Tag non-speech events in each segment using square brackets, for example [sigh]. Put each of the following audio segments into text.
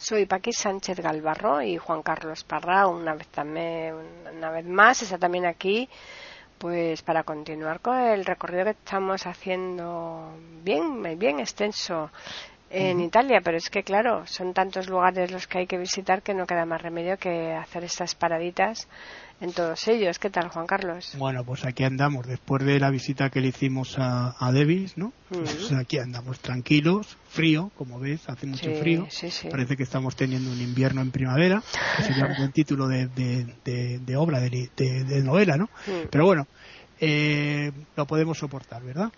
Soy Paqui Sánchez Galvarro y Juan Carlos Parra, una vez, también, una vez más, está también aquí pues para continuar con el recorrido que estamos haciendo bien, bien extenso en Italia, pero es que claro, son tantos lugares los que hay que visitar que no queda más remedio que hacer estas paraditas en todos ellos. ¿Qué tal, Juan Carlos? Bueno, pues aquí andamos, después de la visita que le hicimos a, a Davis, ¿no? Pues aquí andamos tranquilos, frío, como ves, hace mucho frío. Parece que estamos teniendo un invierno en primavera, que sería un buen título de, de, de, obra, de, novela, ¿no? Pero bueno, eh, lo podemos soportar, ¿verdad?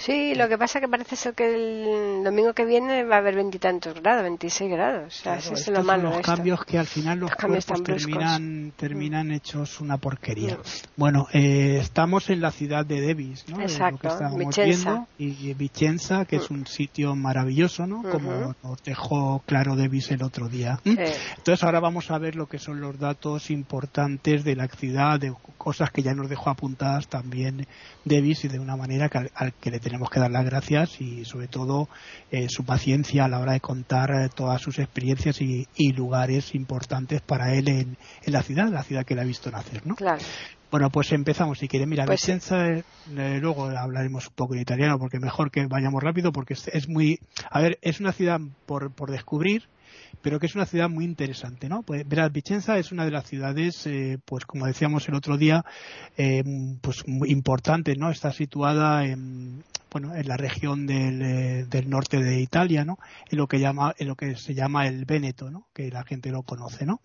Sí, lo que pasa que parece ser que el domingo que viene va a haber veintitantos grados, 26 grados. O es lo malo son los cambios que al final los, cuerpos terminan, terminan mm. hechos una porquería. Mm. Bueno, eh, estamos en la ciudad de Devis, ¿no? Exacto, Vicenza. y Vicenza, que es mm. un sitio maravilloso, ¿no? Como nos dejó claro Devis el otro día. Entonces ahora vamos a ver lo que son los datos importantes de la ciudad, de cosas que ya nos dejó apuntadas también Devis y de una manera que al, que le tenemos que dar las gracias y sobre todo eh, su paciencia a la hora de contar eh, todas sus experiencias y, lugares importantes para él en, la ciudad, la ciudad que le ha visto nacer, ¿no? Claro. Bueno, pues empezamos. Si quiere, mira, pues Vicenza, eh, luego hablaremos un poco en italiano porque mejor que vayamos rápido porque es, muy, a ver, es una ciudad por, por descubrir pero que es una ciudad muy interesante, ¿no? Pues Vicenza es una de las ciudades, eh, pues como decíamos el otro día, eh, pues muy importante, ¿no? Está situada en, bueno, en la región del, eh, del, norte de Italia, ¿no? En lo que llama, en lo que se llama el Véneto, ¿no? Que la gente lo conoce, ¿no?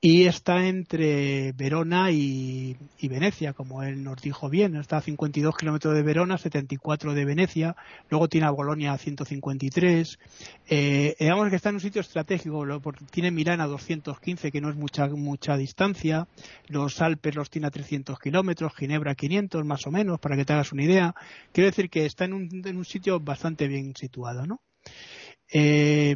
Y está entre Verona y, Venecia, como él nos dijo bien. Está a 52 kilómetros de Verona, 74 de Venecia, luego tiene a Bolonia a 153. Eh, digamos que está en un sitio estratégico, tiene Milán a 215, que no es mucha, mucha distancia. Los Alpes los tiene a 300 kilómetros, Ginebra a 500 más o menos, para que te hagas una idea. Quiero decir que está en un, en un sitio bastante bien situado, ¿no? Eh,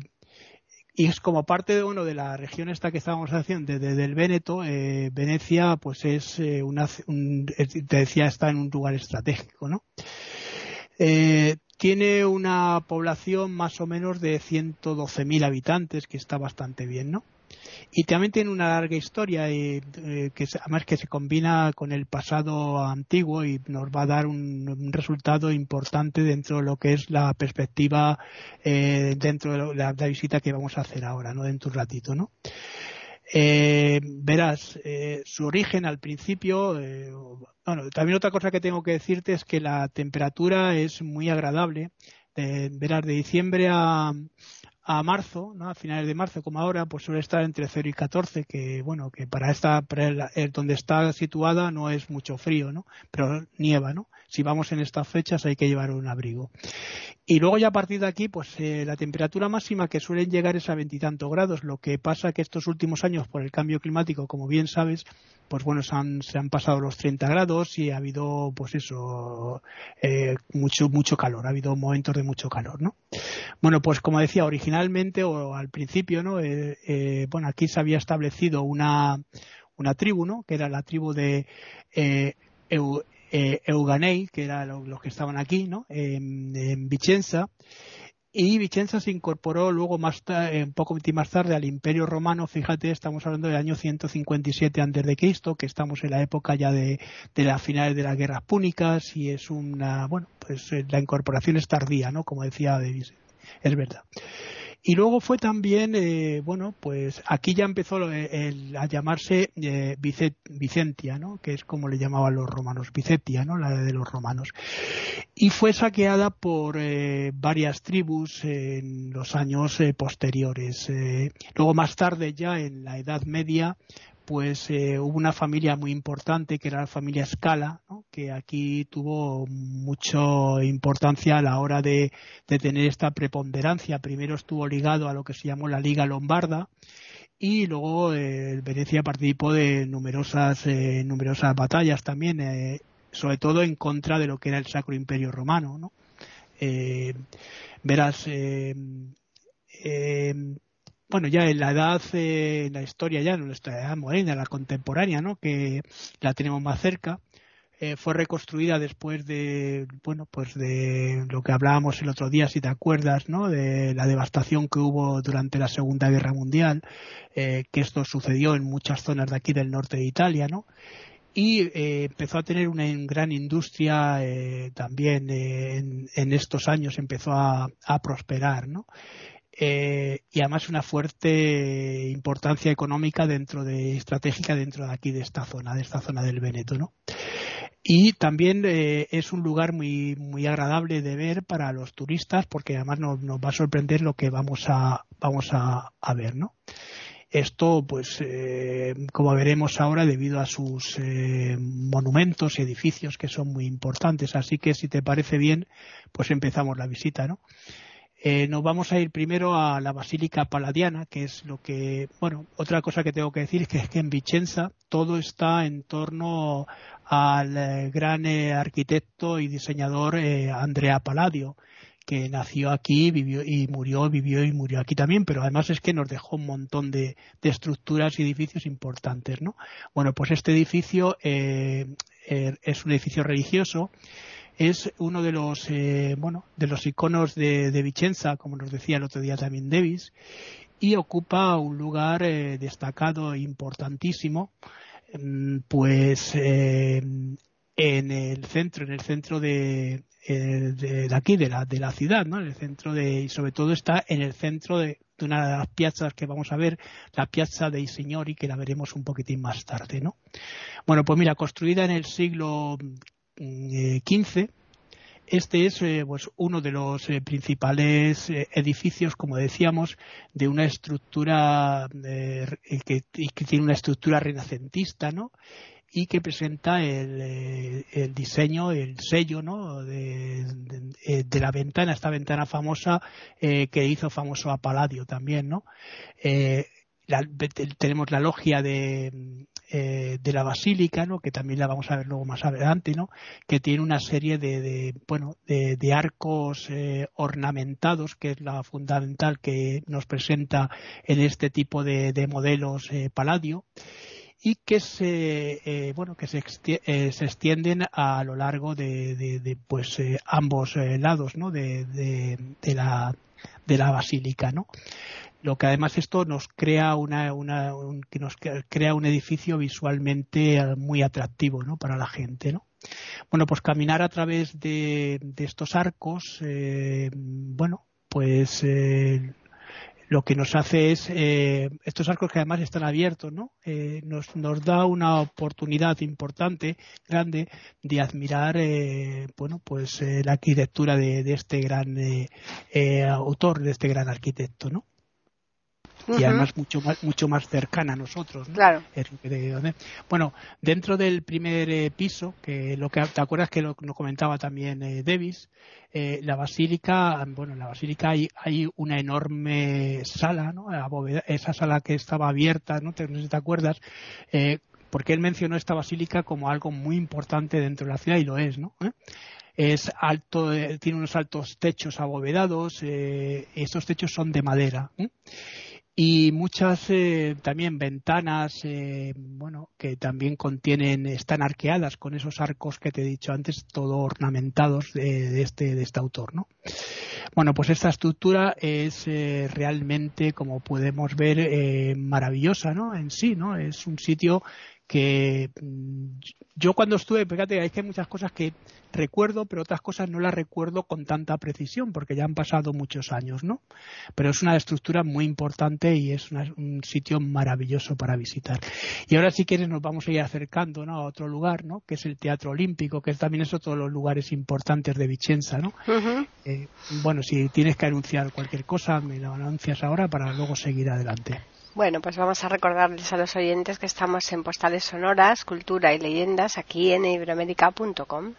y es como parte de uno de la región esta que estábamos haciendo desde el Véneto eh, Venecia pues es eh, una te decía está en un lugar estratégico no eh, tiene una población más o menos de 112.000 habitantes que está bastante bien no y también tiene una larga historia y, eh, que además que se combina con el pasado antiguo y nos va a dar un, resultado importante dentro de lo que es la perspectiva eh, dentro de la, visita que vamos a hacer ahora, ¿no? Dentro de un ratito, ¿no? Eh, verás, su origen al principio, bueno, también otra cosa que tengo que decirte es que la temperatura es muy agradable. verás, de diciembre a, a marzo, ¿no? a finales de marzo como ahora, pues suele estar entre 0 y 14, que bueno, que para esta, para el, donde está situada no es mucho frío, ¿no? Pero nieva, ¿no? Si vamos en estas fechas hay que llevar un abrigo. Y luego ya a partir de aquí, pues eh, la temperatura máxima que suelen llegar es a veintitantos grados, lo que pasa que estos últimos años por el cambio climático, como bien sabes, pues bueno, se han, pasado los 30 grados y ha habido, pues eso, eh, mucho, mucho calor, ha habido momentos de mucho calor, ¿no? Bueno, pues como decía, originalmente o al principio, ¿no? Eh, bueno, aquí se había establecido una, una tribu, ¿no? Que era la tribu de eh, Euganei, que eran los que estaban aquí, ¿no? En, en Vicenza y Vicenza se incorporó luego más eh, un poco más tarde al Imperio Romano. Fíjate, estamos hablando del año 157 antes de Cristo, que estamos en la época ya de, de las finales de las guerras púnicas y es una, bueno, pues eh, la incorporación es tardía, ¿no? Como decía Davis, es verdad. Y luego fue también, eh, bueno, pues aquí ya empezó a llamarse eh, Vicentia, ¿no? Que es como le llamaban los romanos, Vicetia, ¿no? La de los romanos. Y fue saqueada por eh, varias tribus en los años posteriores. luego más tarde ya en la Edad Media pues eh, hubo una familia muy importante que era la familia Scala, que aquí tuvo mucha importancia a la hora de, tener esta preponderancia. Primero estuvo ligado a lo que se llamó la Liga Lombarda y luego Venecia participó de numerosas numerosas batallas también sobre todo en contra de lo que era el Sacro Imperio Romano ¿no? verás bueno, ya en la edad, eh, en la historia ya, en nuestra edad moderna, la contemporánea, ¿no? Que la tenemos más cerca, eh, fue reconstruida después de, bueno, pues de lo que hablábamos el otro día, si te acuerdas, ¿no? De la devastación que hubo durante la Segunda Guerra Mundial, eh, que esto sucedió en muchas zonas de aquí del norte de Italia, ¿no? y empezó a tener una gran industria también en, estos años empezó a, a prosperar no eh, y además una fuerte importancia económica dentro de estratégica dentro de aquí de esta zona de esta zona del Veneto ¿no? y también eh, es un lugar muy muy agradable de ver para los turistas porque además nos, va a sorprender lo que vamos a vamos a, ver no esto pues eh, como veremos ahora debido a sus monumentos y edificios que son muy importantes. Así que si te parece bien pues empezamos la visita no eh, nos vamos a ir primero a la Basílica Paladiana, que es lo que, bueno, otra cosa que tengo que decir es que, es que en Vicenza todo está en torno al eh, gran eh, arquitecto y diseñador Andrea Palladio, que nació aquí, vivió y murió, vivió y murió aquí también, pero además es que nos dejó un montón de, estructuras y edificios importantes, ¿no? Bueno, pues este edificio es un edificio religioso es uno de los eh, bueno de los iconos de, Vicenza, como nos decía el otro día también Davis, y ocupa un lugar eh, destacado e importantísimo, mm, pues eh, en el centro, en el centro de, de, aquí de la de la ciudad, ¿no? En el centro de y sobre todo está en el centro de, una de las piazzas que vamos a ver, la Piazza dei Signori, que la veremos un poquitín más tarde, ¿no? Bueno, pues mira, construida en el siglo 15. Eh, este es eh, pues uno de los eh, principales edificios, como decíamos, de una estructura que, tiene una estructura renacentista, ¿no? y que presenta el, diseño, el sello ¿no? de, la ventana, esta ventana famosa que hizo famoso a Palladio también. ¿no? tenemos la logia de, eh, de la basílica, ¿no? que también la vamos a ver luego más adelante, ¿no? que tiene una serie de, bueno, de, arcos eh, ornamentados, que es la fundamental que nos presenta en este tipo de, modelos eh, Palladio y que se bueno que se, extienden a lo largo de, pues ambos lados ¿no? de, la de la basílica no lo que además esto nos crea una, una un, que nos crea un edificio visualmente eh, muy atractivo ¿no? para la gente ¿no? bueno pues caminar a través de, estos arcos eh, bueno pues eh, lo que nos hace es estos arcos que además están abiertos no nos, nos da una oportunidad importante grande de admirar bueno pues la arquitectura de, de este gran autor de este gran arquitecto no y además mucho más, mucho más cercana a nosotros. Claro. Bueno, dentro del primer eh, piso, que lo que te acuerdas que lo, comentaba también eh, Davis, eh, la basílica, bueno, en la basílica hay, hay una enorme sala, ¿no? esa sala que estaba abierta, ¿no? Te, no sé si te acuerdas, porque él mencionó esta basílica como algo muy importante dentro de la ciudad y lo es, ¿no? es alto, tiene unos altos techos abovedados, estos techos son de madera y muchas eh, también ventanas eh, bueno que también contienen están arqueadas con esos arcos que te he dicho antes todo ornamentados de, este de este autor no bueno pues esta estructura es eh, realmente como podemos ver maravillosa no en sí no es un sitio que mm, yo cuando estuve, fíjate, hay que hay muchas cosas que recuerdo, pero otras cosas no las recuerdo con tanta precisión, porque ya han pasado muchos años, ¿no? Pero es una estructura muy importante y es un sitio maravilloso para visitar. Y ahora si quieres nos vamos a ir acercando, ¿no? A otro lugar, ¿no? Que es el Teatro Olímpico, que también es otro de los lugares importantes de Vicenza, ¿no? Eh, bueno, si tienes que anunciar cualquier cosa, me lo anuncias ahora para luego seguir adelante. Bueno, pues vamos a recordarles a los oyentes que estamos en Postales Sonoras, Cultura y Leyendas aquí en iberoamérica.com.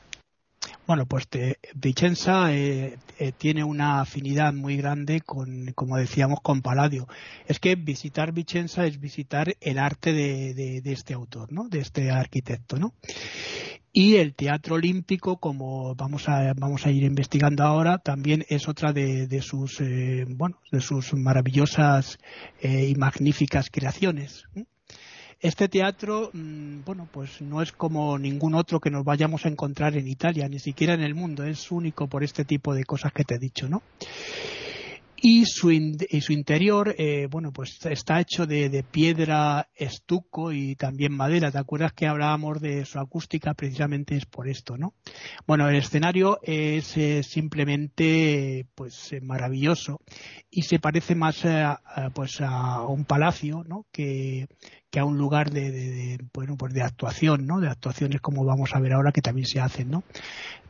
Bueno, pues Vicenza eh, eh, tiene una afinidad muy grande con, como decíamos, con Palladio. Es que visitar Vicenza es visitar el arte de, este autor, ¿no? De este arquitecto, ¿no? Y el Teatro Olímpico, como vamos a, vamos a ir investigando ahora, también es otra de, sus, eh, bueno, de sus maravillosas y magníficas creaciones. Este teatro, mm, bueno, pues no es como ningún otro que nos vayamos a encontrar en Italia, ni siquiera en el mundo. Es único por este tipo de cosas que te he dicho, ¿no? Y su, su interior, eh, bueno, pues está hecho de, piedra, estuco y también madera. ¿Te acuerdas que hablábamos de su acústica? Precisamente es por esto, ¿no? Bueno, el escenario es eh, simplemente, pues, eh, maravilloso y se parece más a, pues a un palacio, ¿no? Que, que a un lugar de, de, bueno pues de actuación no de actuaciones como vamos a ver ahora que también se hacen no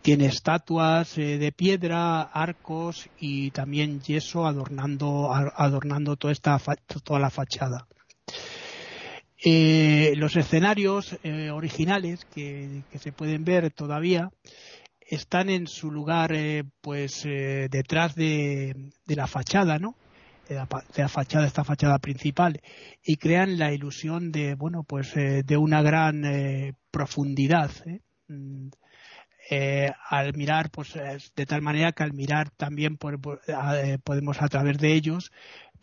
tiene estatuas eh, de piedra arcos y también yeso adornando toda esta toda la fachada. Eh, los escenarios eh, originales que, se pueden ver todavía están en su lugar pues detrás de, de la fachada no de la, fachada, esta fachada principal, y crean la ilusión de, bueno, pues eh, de una gran eh, profundidad. ¿Eh? Al mirar, pues de tal manera que al mirar también podemos a través de ellos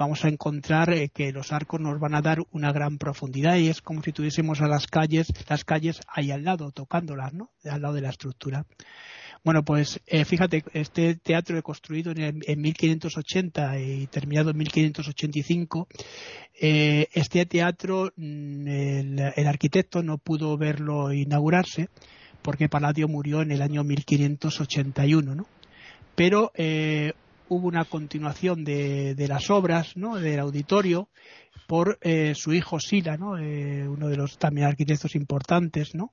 vamos a encontrar que los arcos nos van a dar una gran profundidad y es como si tuviésemos a las calles, las calles ahí al lado, tocándolas, ¿no? Al lado de la estructura. Bueno, pues eh, fíjate, este teatro construido en, en 1580 y terminado en 1585, eh, este teatro, mm, el, arquitecto no pudo verlo inaugurarse porque Palladio murió en el año 1581, ¿no? Pero eh, hubo una continuación de, las obras, ¿no? Del auditorio por su hijo Sila, ¿no? uno de los también arquitectos importantes, ¿no?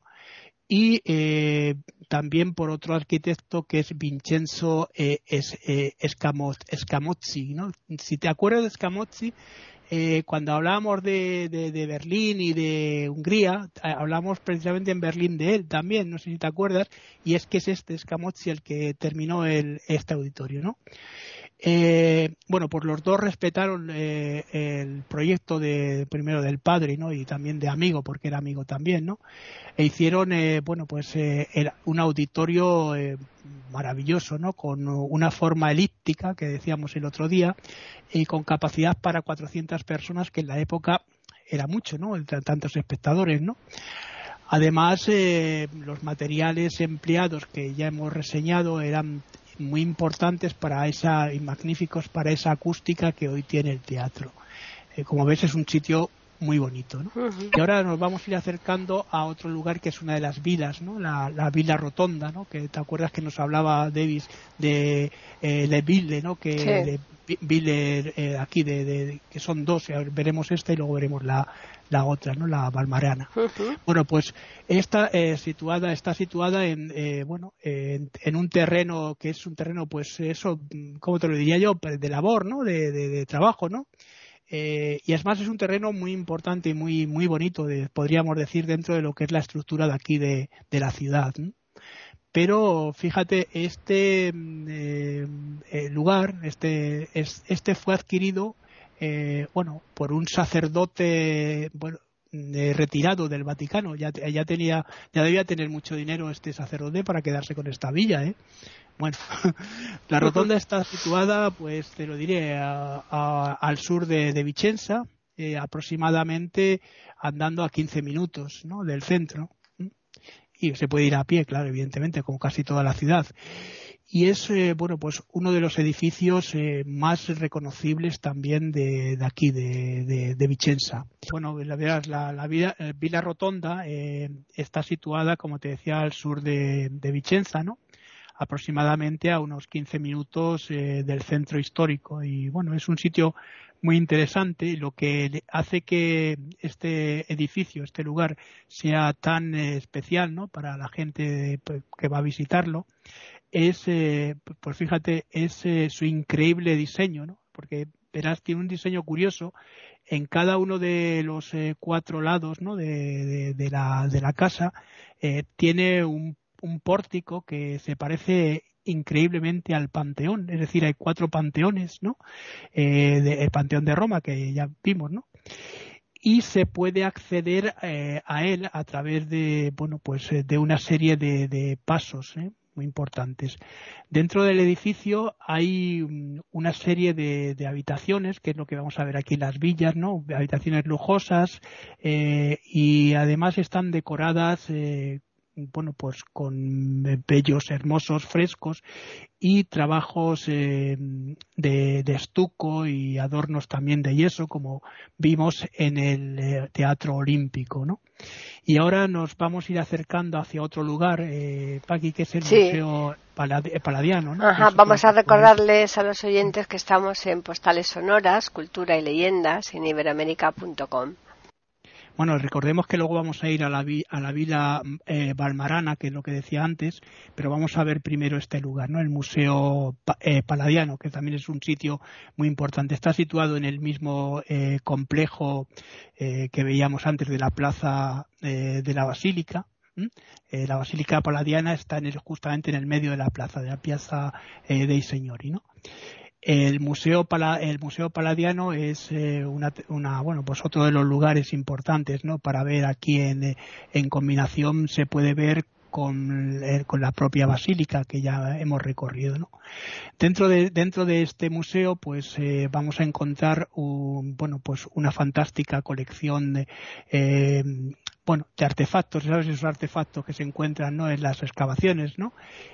y eh, también por otro arquitecto que es Vincenzo eh, es, eh, Scamozzi. ¿no? Si te acuerdas de Scamozzi, eh, cuando hablábamos de, de, Berlín y de Hungría, eh, hablamos precisamente en Berlín de él también, no sé si te acuerdas, y es que es este Scamozzi el que terminó el, este auditorio. ¿no? Eh, bueno, pues los dos respetaron eh, el proyecto de primero del padre, ¿no? Y también de amigo, porque era amigo también, ¿no? E hicieron, eh, bueno, pues un auditorio maravilloso, ¿no? Con una forma elíptica que decíamos el otro día y con capacidad para 400 personas, que en la época era mucho, ¿no? Entre tantos espectadores, ¿no? Además, los materiales empleados que ya hemos reseñado eran muy importantes para esa y magníficos para esa acústica que hoy tiene el teatro. Eh, como ves es un sitio muy bonito. ¿no? Y ahora nos vamos a ir acercando a otro lugar que es una de las vilas, ¿no? la, la vila rotonda, ¿no? que te acuerdas que nos hablaba Davis de eh, Le Ville, ¿no? que Ville eh, aquí de, que son dos, veremos esta y luego veremos la, la otra, ¿no? La Balmarana. Bueno, pues esta eh, situada está situada en eh, bueno en, un terreno que es un terreno, pues eso, ¿cómo te lo diría yo? Pues, de labor, ¿no? De, de, trabajo, ¿no? Eh, y además es un terreno muy importante y muy muy bonito, de, podríamos decir, dentro de lo que es la estructura de aquí de, de la ciudad. Pero fíjate, este eh, lugar, este, este fue adquirido eh, bueno, por un sacerdote, bueno, retirado del Vaticano. Ya, ya tenía, ya debía tener mucho dinero este sacerdote para quedarse con esta villa, ¿eh? Bueno, [laughs] la rotonda está situada, pues te lo diré, al sur de, Vicenza, eh, aproximadamente andando a 15 minutos, ¿no? Del centro. Y se puede ir a pie, claro, evidentemente, como casi toda la ciudad. Y es eh, bueno pues uno de los edificios eh, más reconocibles también de, aquí de, de, Vicenza. Bueno la la, la Villa, eh, Villa Rotonda está situada como te decía al sur de, Vicenza no aproximadamente a unos 15 minutos del centro histórico. Y bueno es un sitio muy interesante lo que hace que este edificio este lugar sea tan especial no para la gente pues, que va a visitarlo es, eh, pues fíjate, es eh, su increíble diseño, ¿no? Porque verás, tiene un diseño curioso en cada uno de los eh, cuatro lados, ¿no? De, de, la, de la casa tiene un, un pórtico que se parece increíblemente al Panteón, es decir, hay cuatro panteones, ¿no? Eh, el Panteón de Roma, que ya vimos, ¿no? Y se puede acceder eh, a él a través de, bueno, pues eh, de una serie de, pasos, muy importantes. Dentro del edificio hay mm, una serie de, habitaciones, que es lo que vamos a ver aquí en las villas, ¿no? Habitaciones lujosas y además están decoradas bueno, pues con bellos, hermosos frescos y trabajos eh, de, estuco y adornos también de yeso, como vimos en el eh, Teatro Olímpico, ¿no? Y ahora nos vamos a ir acercando hacia otro lugar, eh, Paqui, que es el Museo Paladiano, ¿no? Ajá, vamos a recordarles a los oyentes que estamos en Postales Sonoras, Cultura y Leyendas en iberamérica.com. Bueno, recordemos que luego vamos a ir a la, a la vila eh, Balmarana, que es lo que decía antes, pero vamos a ver primero este lugar, ¿no? El Museo eh, Paladiano, que también es un sitio muy importante. Está situado en el mismo eh, complejo que veíamos antes de la plaza de la Basílica, la Basílica Paladiana está justamente en el medio de la plaza, de la Piazza dei Signori, ¿no? El Museo, el Museo Paladiano es eh, una, bueno, pues otro de los lugares importantes, ¿no? Para ver aquí en, en combinación se puede ver con, la propia basílica que ya hemos recorrido. Dentro, de, dentro de este museo pues eh, vamos a encontrar un, bueno, pues una fantástica colección de, eh, bueno, de artefactos, ¿sabes? Esos artefactos que se encuentran en las excavaciones.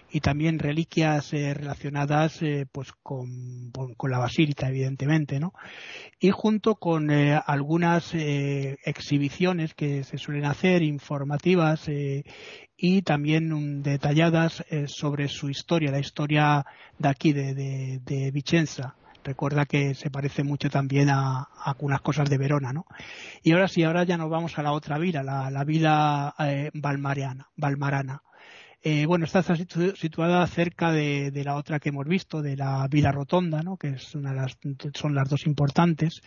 Y también reliquias eh, relacionadas pues con, la basílica, evidentemente. Y junto con algunas exhibiciones que se suelen hacer, informativas y también detalladas sobre su historia, la historia de aquí, de, de, de Vicenza recuerda que se parece mucho también a, algunas cosas de Verona, ¿no? Y ahora sí, ahora ya nos vamos a la otra vila, la, la vila eh, Valmarana. Eh, bueno, está situada cerca de, la otra que hemos visto, de la Vila Rotonda, ¿no? que es una de las, son las dos importantes,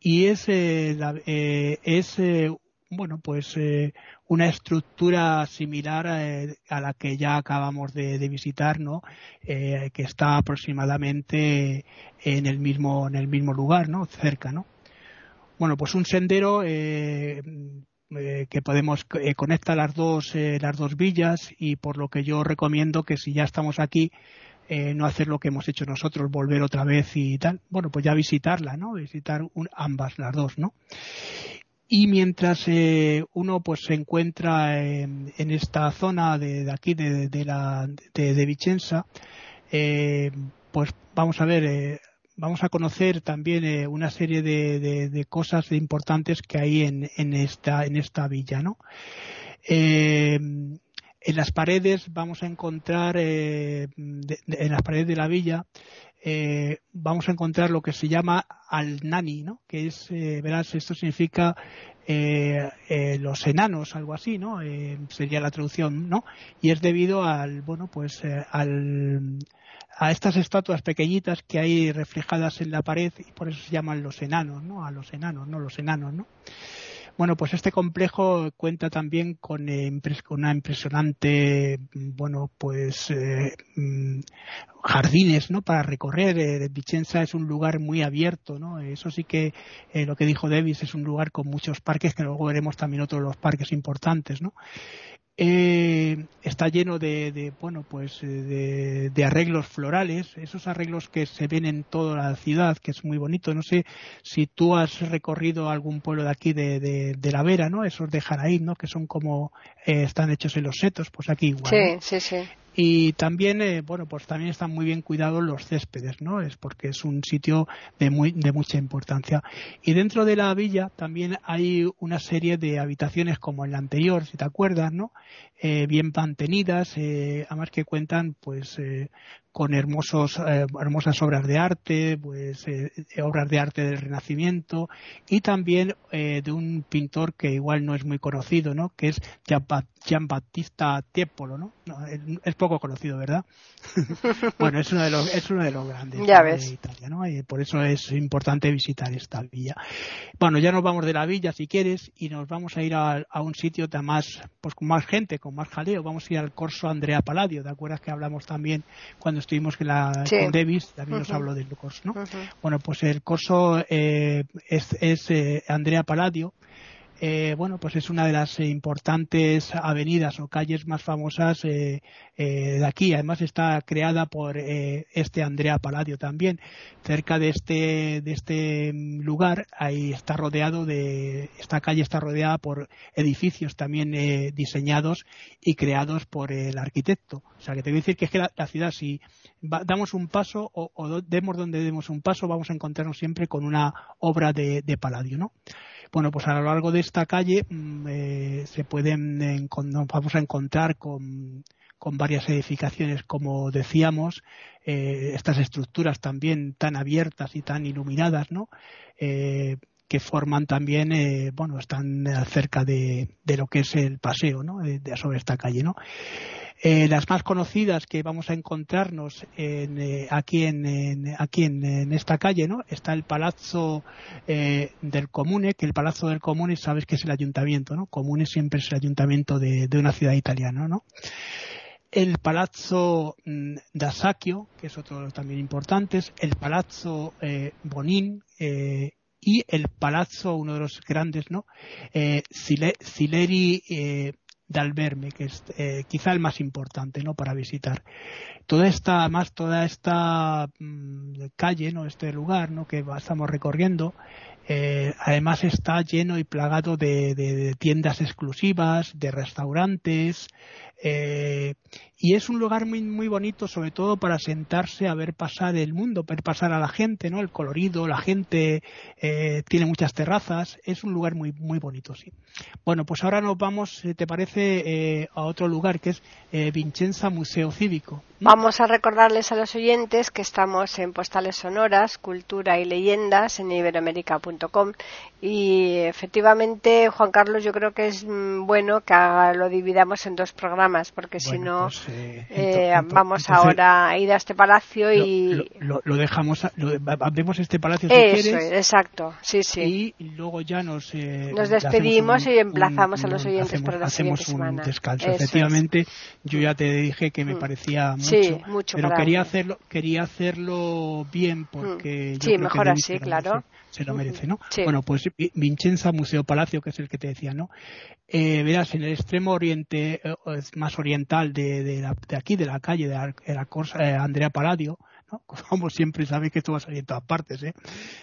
y es, eh, eh es eh, bueno, pues eh, una estructura similar eh, a la que ya acabamos de, visitar, ¿no? Eh, que está aproximadamente en el mismo en el mismo lugar, ¿no? Cerca, ¿no? Bueno, pues un sendero que podemos conecta las dos las dos villas y por lo que yo recomiendo que si ya estamos aquí no hacer lo que hemos hecho nosotros, volver otra vez y tal, bueno, pues ya visitarla, ¿no? Visitar ambas, las dos, ¿no? Y mientras eh, uno pues se encuentra en, esta zona de, aquí de, de, la de, Vicenza eh, pues vamos a ver eh, vamos a conocer también una serie de, cosas importantes que hay en, en esta en esta villa no en las paredes vamos a encontrar en las paredes de la villa eh, vamos a encontrar lo que se llama al-nani, ¿no? Que es, eh, verás, esto significa eh, eh los enanos, algo así, ¿no? Eh, sería la traducción, ¿no? Y es debido al, bueno, pues al, a estas estatuas pequeñitas que hay reflejadas en la pared y por eso se llaman los enanos, ¿no? A los enanos, ¿no? Los enanos, ¿no? Bueno, pues este complejo cuenta también con, eh, una impresionante, bueno, pues eh, mm, jardines, ¿no? Para recorrer. Eh, Vicenza es un lugar muy abierto, ¿no? Eso sí que lo que dijo Davis es un lugar con muchos parques, que luego veremos también otros de los parques importantes, ¿no? Eh, está lleno de, bueno pues eh, de, arreglos florales esos arreglos que se ven en toda la ciudad que es muy bonito. No sé si tú has recorrido algún pueblo de aquí de, de, la Vera no esos de Jaraín no que son como eh, están hechos en los setos pues aquí igual sí sí sí y también eh, bueno pues también están muy bien cuidados los céspedes no es porque es un sitio de muy de mucha importancia. Y dentro de la villa también hay una serie de habitaciones como en la anterior si te acuerdas no eh, bien mantenidas eh, además que cuentan pues eh, con hermosos, eh, hermosas obras de arte, pues eh, obras de arte del Renacimiento y también eh, de un pintor que igual no es muy conocido, ¿no? Que es Gian Battista Tiepolo, ¿no? es, poco conocido, ¿verdad? [laughs] bueno, es uno de los, es uno de los grandes de Italia, ¿no? Y por eso es importante visitar esta villa. Bueno, ya nos vamos de la villa, si quieres, y nos vamos a ir a, un sitio de más, pues con más gente, con más jaleo. Vamos a ir al Corso Andrea Palladio, ¿te acuerdas que hablamos también cuando estuvimos con, la, con Davis? También nos habló del Corso, ¿no? Bueno, pues el Corso eh, es, es eh, Andrea Palladio, eh, bueno, pues es una de las importantes avenidas o calles más famosas eh, eh, de aquí. Además está creada por este Andrea Palladio también. Cerca de este, de este lugar, ahí está rodeado de, esta calle está rodeada por edificios también diseñados y creados por el arquitecto. O sea que te voy a decir que es que la, ciudad, si damos un paso o, demos donde demos un paso, vamos a encontrarnos siempre con una obra de, de Palladio, ¿no? Bueno, pues a lo largo de esta calle mm, eh, se pueden nos vamos a encontrar con, varias edificaciones, como decíamos, eh, estas estructuras también tan abiertas y tan iluminadas, ¿no? Eh, que forman también, bueno, están cerca de, lo que es el paseo, ¿no? sobre esta calle, ¿no? Eh, las más conocidas que vamos a encontrarnos eh, aquí, en, aquí en, esta calle, ¿no? Está el Palazzo eh, del Comune, que el Palazzo del Comune sabes que es el ayuntamiento, ¿no? Comune siempre es el ayuntamiento de, una ciudad italiana, ¿no? El Palazzo mm, d'Asacchio, que es otro también importante, el Palazzo Bonin, y el palazzo, uno de los grandes, ¿no? Sileri de Alberme, que es eh, quizá el más importante ¿no? para visitar. Toda esta, más toda esta mm, calle, ¿no? este lugar ¿no? que estamos recorriendo, eh, además está lleno y plagado de, tiendas exclusivas, de restaurantes, eh, y es un lugar muy, muy bonito, sobre todo para sentarse a ver pasar el mundo, ver pasar a la gente, ¿no? El colorido, la gente eh, tiene muchas terrazas, es un lugar muy, muy bonito, sí. Bueno, pues ahora nos vamos, ¿te parece, a otro lugar que es Vincenza Museo Cívico? Vamos a recordarles a los oyentes que estamos en Postales Sonoras, Cultura y Leyendas en iberoamérica.com y efectivamente, Juan Carlos, yo creo que es mm, bueno que lo dividamos en dos programas porque si no, pues, eh, eh, vamos ahora a ir a este palacio y... Lo, dejamos, lo, vemos este palacio si Eso, exacto, sí, sí. Y luego ya nos... Eh, nos despedimos y emplazamos a los oyentes para la hacemos un descanso. Efectivamente, yo ya te dije que me mm. parecía mucho, pero quería hacerlo, quería hacerlo bien porque mm. sí, mejor así, claro. Se, lo merece, ¿no? Bueno, pues Vincenza Museo Palacio, que es el que te decía, ¿no? Eh, verás, en el extremo oriente, eh, más oriental de, de, aquí, de la calle de la, eh, Andrea Palladio, [laughs] como siempre sabéis que esto va a salir en todas partes, ¿eh?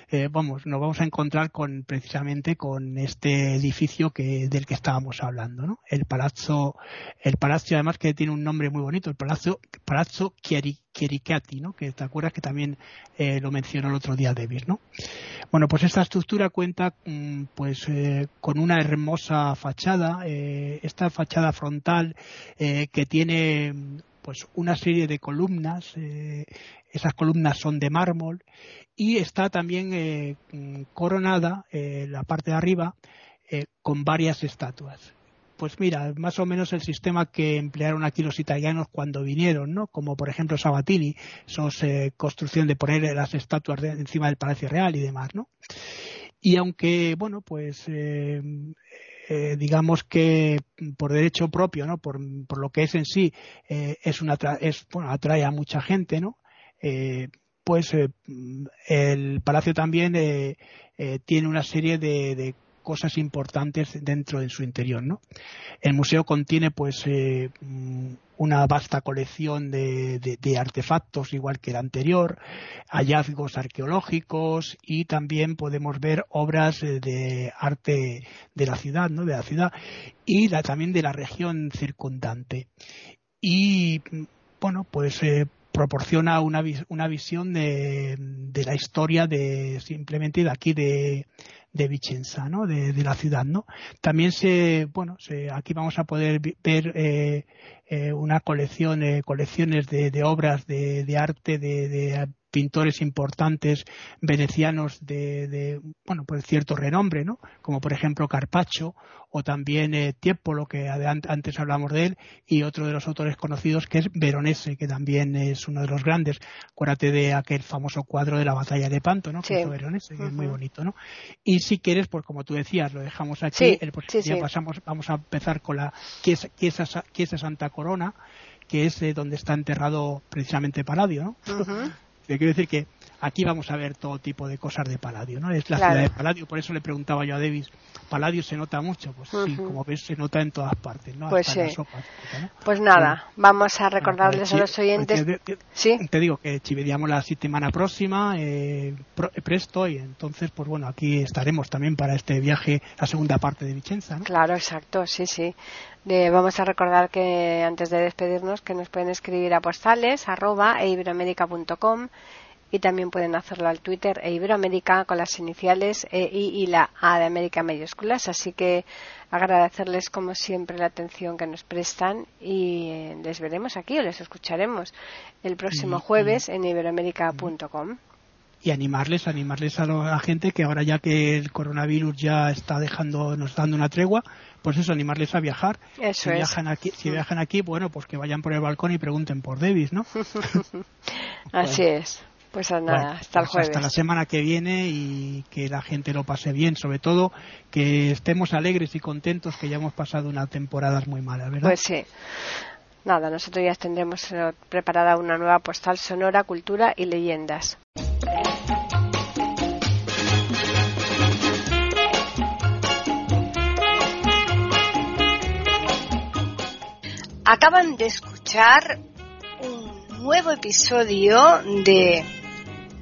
¿eh? vamos, nos vamos a encontrar con precisamente con este edificio que del que estábamos hablando, ¿no? El palazzo, el palacio además que tiene un nombre muy bonito, el palazzo, palazzo Chiericati, ¿no? Que te acuerdas que también eh, lo mencionó el otro día Davis, ¿no? Bueno, pues esta estructura cuenta mm, pues eh, con una hermosa fachada, esta fachada frontal que tiene pues una serie de columnas, eh, esas columnas son de mármol y está también eh, coronada eh, la parte de arriba con varias estatuas. Pues mira, más o menos el sistema que emplearon aquí los italianos cuando vinieron, ¿no? Como por ejemplo Sabatini, esos construcción de poner las estatuas encima del Palacio Real y demás, ¿no? Y aunque, bueno, pues eh, digamos que por derecho propio, ¿no? Por, por lo que es en sí, eh, es una es, bueno, atrae a mucha gente, ¿no? Eh, pues el palacio también tiene una serie de, de cosas importantes dentro de su interior. ¿no? El museo contiene pues eh, una vasta colección de, artefactos igual que el anterior, hallazgos arqueológicos y también podemos ver obras eh, de arte de la ciudad, ¿no? de la ciudad y también de la región circundante. Y bueno, pues eh, proporciona una, una visión de, de, la historia de simplemente de aquí de, de Vicenza, ¿no? De, la ciudad, ¿no? También se, bueno, se, aquí vamos a poder ver eh, eh, una colección, eh, colecciones de, obras de, arte de, pintores importantes venecianos de, de bueno, pues cierto renombre, ¿no? Como por ejemplo Carpaccio o también eh, Tiepolo, que antes hablamos de él, y otro de los autores conocidos que es Veronese, que también es uno de los grandes. Acuérdate de aquel famoso cuadro de la batalla de Panto, ¿no? Que hizo Veronese, que es muy bonito, ¿no? Y si quieres, pues como tú decías, lo dejamos aquí, ya pasamos, vamos a empezar con la Chiesa, Santa Corona, que es eh, donde está enterrado precisamente Paladio, ¿no? Quiero decir que aquí vamos a ver todo tipo de cosas de Paladio, ¿no? Es la ciudad de Paladio, por eso le preguntaba yo a Davis, Paladio se nota mucho, pues sí, como ves se nota en todas partes, ¿no? Pues sí. Pues nada, vamos a recordarles a los oyentes. ¿Sí? Te digo que ci la semana próxima, eh, presto, y entonces, pues bueno, aquí estaremos también para este viaje, la segunda parte de Vicenza, ¿no? Claro, exacto, sí, sí. vamos a recordar que antes de despedirnos que nos pueden escribir a postales arroba e y también pueden hacerlo al Twitter e Iberoamérica con las iniciales E, I y la A de América mayúsculas. Así que agradecerles como siempre la atención que nos prestan y eh, les veremos aquí o les escucharemos el próximo jueves en iberoamérica.com. Y animarles, animarles a la gente que ahora ya que el coronavirus ya está dejando, nos dando una tregua, pues eso, animarles a viajar. Eso si viajan aquí, si viajan aquí, bueno, pues que vayan por el balcón y pregunten por Davis, ¿no? [laughs] Así es. Pues nada, hasta el pues jueves. Hasta la semana que viene y que la gente lo pase bien, sobre todo que estemos alegres y contentos que ya hemos pasado unas temporadas muy malas, ¿verdad? Pues sí. Nada, nosotros ya tendremos eh, preparada una nueva postal sonora, cultura y leyendas. Acaban de escuchar un nuevo episodio de